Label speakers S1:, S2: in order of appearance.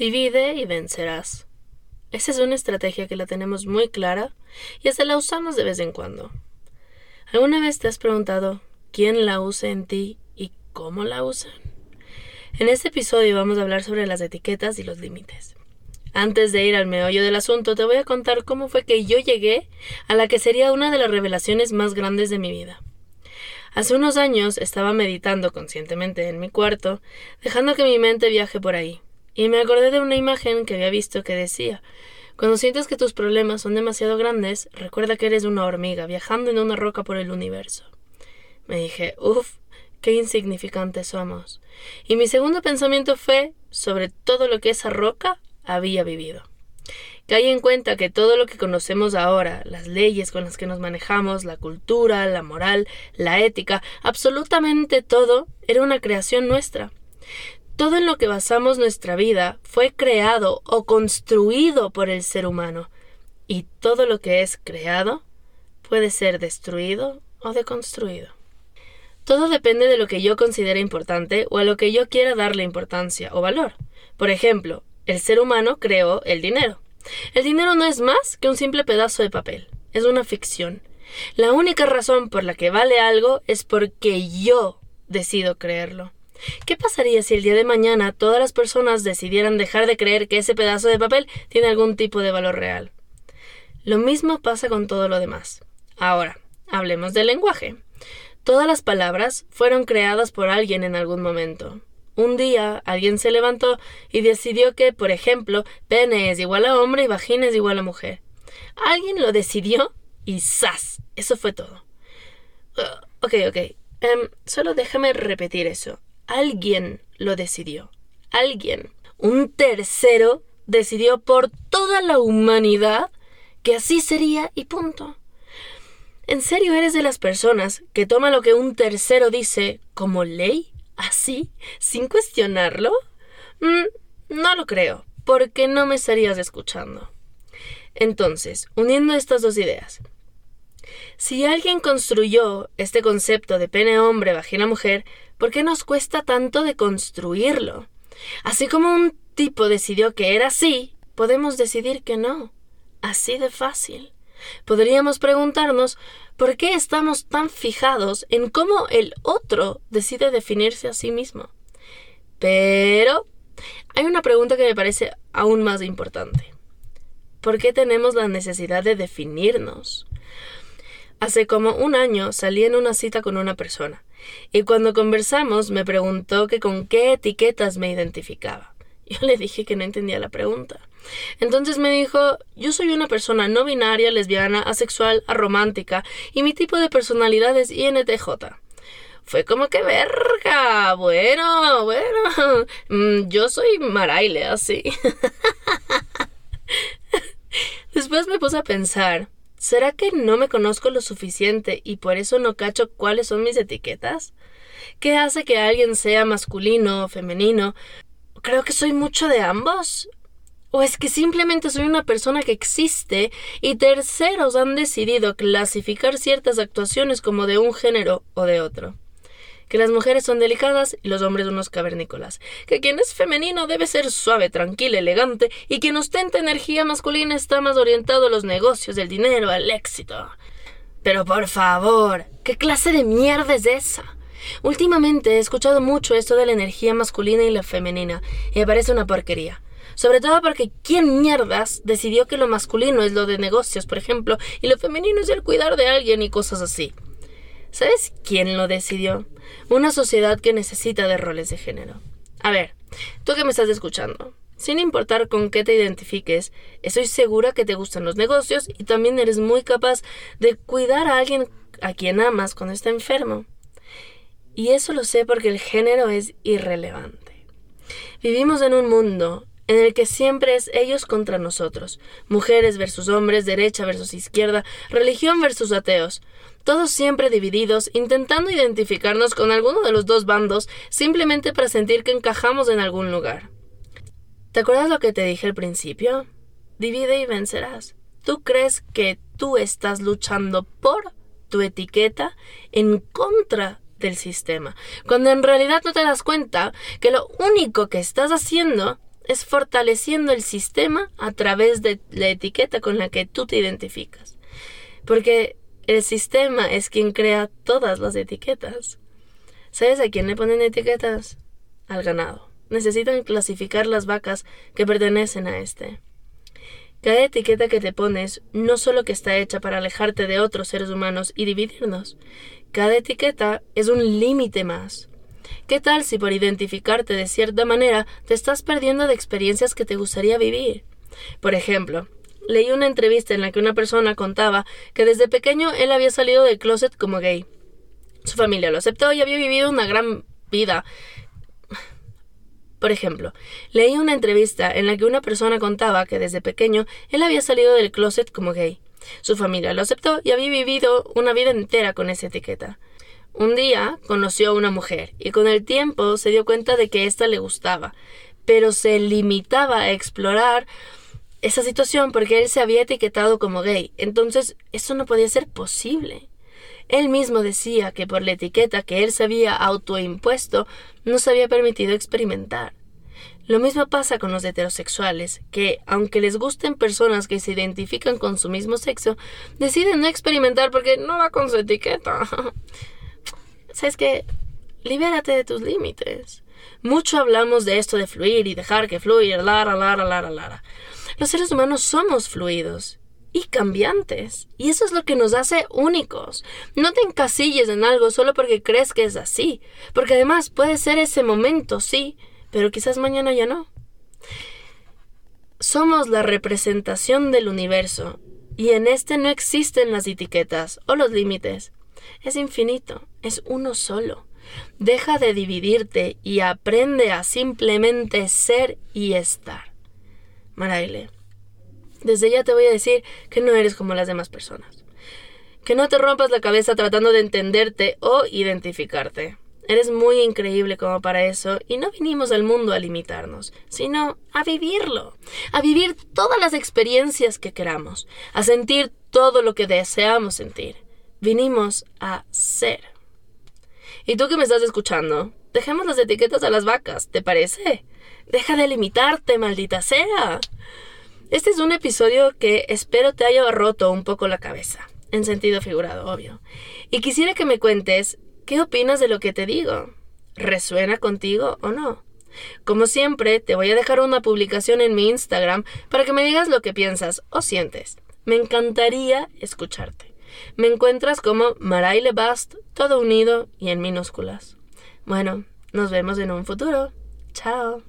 S1: Divide y vencerás. Esa es una estrategia que la tenemos muy clara y hasta la usamos de vez en cuando. ¿Alguna vez te has preguntado quién la usa en ti y cómo la usan? En este episodio vamos a hablar sobre las etiquetas y los límites. Antes de ir al meollo del asunto, te voy a contar cómo fue que yo llegué a la que sería una de las revelaciones más grandes de mi vida. Hace unos años estaba meditando conscientemente en mi cuarto, dejando que mi mente viaje por ahí, y me acordé de una imagen que había visto que decía Cuando sientes que tus problemas son demasiado grandes, recuerda que eres una hormiga viajando en una roca por el universo. Me dije, uff, qué insignificantes somos. Y mi segundo pensamiento fue sobre todo lo que esa roca había vivido. Caí en cuenta que todo lo que conocemos ahora, las leyes con las que nos manejamos, la cultura, la moral, la ética, absolutamente todo, era una creación nuestra. Todo en lo que basamos nuestra vida fue creado o construido por el ser humano, y todo lo que es creado puede ser destruido o deconstruido. Todo depende de lo que yo considere importante o a lo que yo quiera darle importancia o valor. Por ejemplo, el ser humano creó el dinero. El dinero no es más que un simple pedazo de papel, es una ficción. La única razón por la que vale algo es porque yo decido creerlo. ¿Qué pasaría si el día de mañana todas las personas decidieran dejar de creer que ese pedazo de papel tiene algún tipo de valor real? Lo mismo pasa con todo lo demás. Ahora, hablemos del lenguaje. Todas las palabras fueron creadas por alguien en algún momento. Un día alguien se levantó y decidió que, por ejemplo, pene es igual a hombre y vagina es igual a mujer. Alguien lo decidió y ¡zas! Eso fue todo. Uh, ok, ok. Em, solo déjame repetir eso. Alguien lo decidió. Alguien. Un tercero decidió por toda la humanidad que así sería y punto. ¿En serio eres de las personas que toma lo que un tercero dice como ley? así, sin cuestionarlo? Mm, no lo creo, porque no me estarías escuchando. Entonces, uniendo estas dos ideas, si alguien construyó este concepto de pene hombre, vagina mujer, ¿por qué nos cuesta tanto de construirlo? Así como un tipo decidió que era así, podemos decidir que no. Así de fácil. Podríamos preguntarnos por qué estamos tan fijados en cómo el otro decide definirse a sí mismo. Pero hay una pregunta que me parece aún más importante. ¿Por qué tenemos la necesidad de definirnos? Hace como un año salí en una cita con una persona, y cuando conversamos me preguntó que con qué etiquetas me identificaba. Yo le dije que no entendía la pregunta. Entonces me dijo, yo soy una persona no binaria, lesbiana, asexual, aromántica, y mi tipo de personalidad es INTJ. Fue como que verga. Bueno, bueno. Mm, yo soy Maraile, así. Después me puse a pensar, ¿será que no me conozco lo suficiente y por eso no cacho cuáles son mis etiquetas? ¿Qué hace que alguien sea masculino o femenino? Creo que soy mucho de ambos. ¿O es que simplemente soy una persona que existe y terceros han decidido clasificar ciertas actuaciones como de un género o de otro? Que las mujeres son delicadas y los hombres unos cavernícolas. Que quien es femenino debe ser suave, tranquilo, elegante y quien ostenta energía masculina está más orientado a los negocios, el dinero, al éxito. Pero por favor, ¿qué clase de mierda es esa? Últimamente he escuchado mucho esto de la energía masculina y la femenina y me parece una porquería. Sobre todo porque ¿quién mierdas decidió que lo masculino es lo de negocios, por ejemplo, y lo femenino es el cuidar de alguien y cosas así? ¿Sabes quién lo decidió? Una sociedad que necesita de roles de género. A ver, tú que me estás escuchando, sin importar con qué te identifiques, estoy segura que te gustan los negocios y también eres muy capaz de cuidar a alguien a quien amas cuando está enfermo. Y eso lo sé porque el género es irrelevante. Vivimos en un mundo en el que siempre es ellos contra nosotros, mujeres versus hombres, derecha versus izquierda, religión versus ateos, todos siempre divididos, intentando identificarnos con alguno de los dos bandos simplemente para sentir que encajamos en algún lugar. ¿Te acuerdas lo que te dije al principio? Divide y vencerás. ¿Tú crees que tú estás luchando por tu etiqueta en contra del sistema, cuando en realidad no te das cuenta que lo único que estás haciendo es fortaleciendo el sistema a través de la etiqueta con la que tú te identificas. Porque el sistema es quien crea todas las etiquetas. ¿Sabes a quién le ponen etiquetas? Al ganado. Necesitan clasificar las vacas que pertenecen a este. Cada etiqueta que te pones no solo que está hecha para alejarte de otros seres humanos y dividirnos, cada etiqueta es un límite más. ¿Qué tal si por identificarte de cierta manera te estás perdiendo de experiencias que te gustaría vivir? Por ejemplo, leí una entrevista en la que una persona contaba que desde pequeño él había salido del closet como gay. Su familia lo aceptó y había vivido una gran vida por ejemplo, leí una entrevista en la que una persona contaba que desde pequeño él había salido del closet como gay. Su familia lo aceptó y había vivido una vida entera con esa etiqueta. Un día conoció a una mujer y con el tiempo se dio cuenta de que ésta le gustaba, pero se limitaba a explorar esa situación porque él se había etiquetado como gay. Entonces, eso no podía ser posible. Él mismo decía que por la etiqueta que él se había autoimpuesto no se había permitido experimentar. Lo mismo pasa con los heterosexuales, que, aunque les gusten personas que se identifican con su mismo sexo, deciden no experimentar porque no va con su etiqueta. ¿Sabes qué? Libérate de tus límites. Mucho hablamos de esto de fluir y dejar que fluya, lara, lara, lara, lara. Los seres humanos somos fluidos y cambiantes. Y eso es lo que nos hace únicos. No te encasilles en algo solo porque crees que es así, porque además puede ser ese momento, sí, pero quizás mañana ya no. Somos la representación del universo, y en este no existen las etiquetas o los límites. Es infinito, es uno solo. Deja de dividirte y aprende a simplemente ser y estar. Maraile. Desde ya te voy a decir que no eres como las demás personas. Que no te rompas la cabeza tratando de entenderte o identificarte. Eres muy increíble como para eso y no vinimos al mundo a limitarnos, sino a vivirlo, a vivir todas las experiencias que queramos, a sentir todo lo que deseamos sentir. Vinimos a ser. Y tú que me estás escuchando, dejemos las etiquetas a las vacas, ¿te parece? Deja de limitarte, maldita sea. Este es un episodio que espero te haya roto un poco la cabeza, en sentido figurado, obvio. Y quisiera que me cuentes qué opinas de lo que te digo. ¿Resuena contigo o no? Como siempre, te voy a dejar una publicación en mi Instagram para que me digas lo que piensas o sientes. Me encantaría escucharte. Me encuentras como Maraile Bast, todo unido y en minúsculas. Bueno, nos vemos en un futuro. Chao.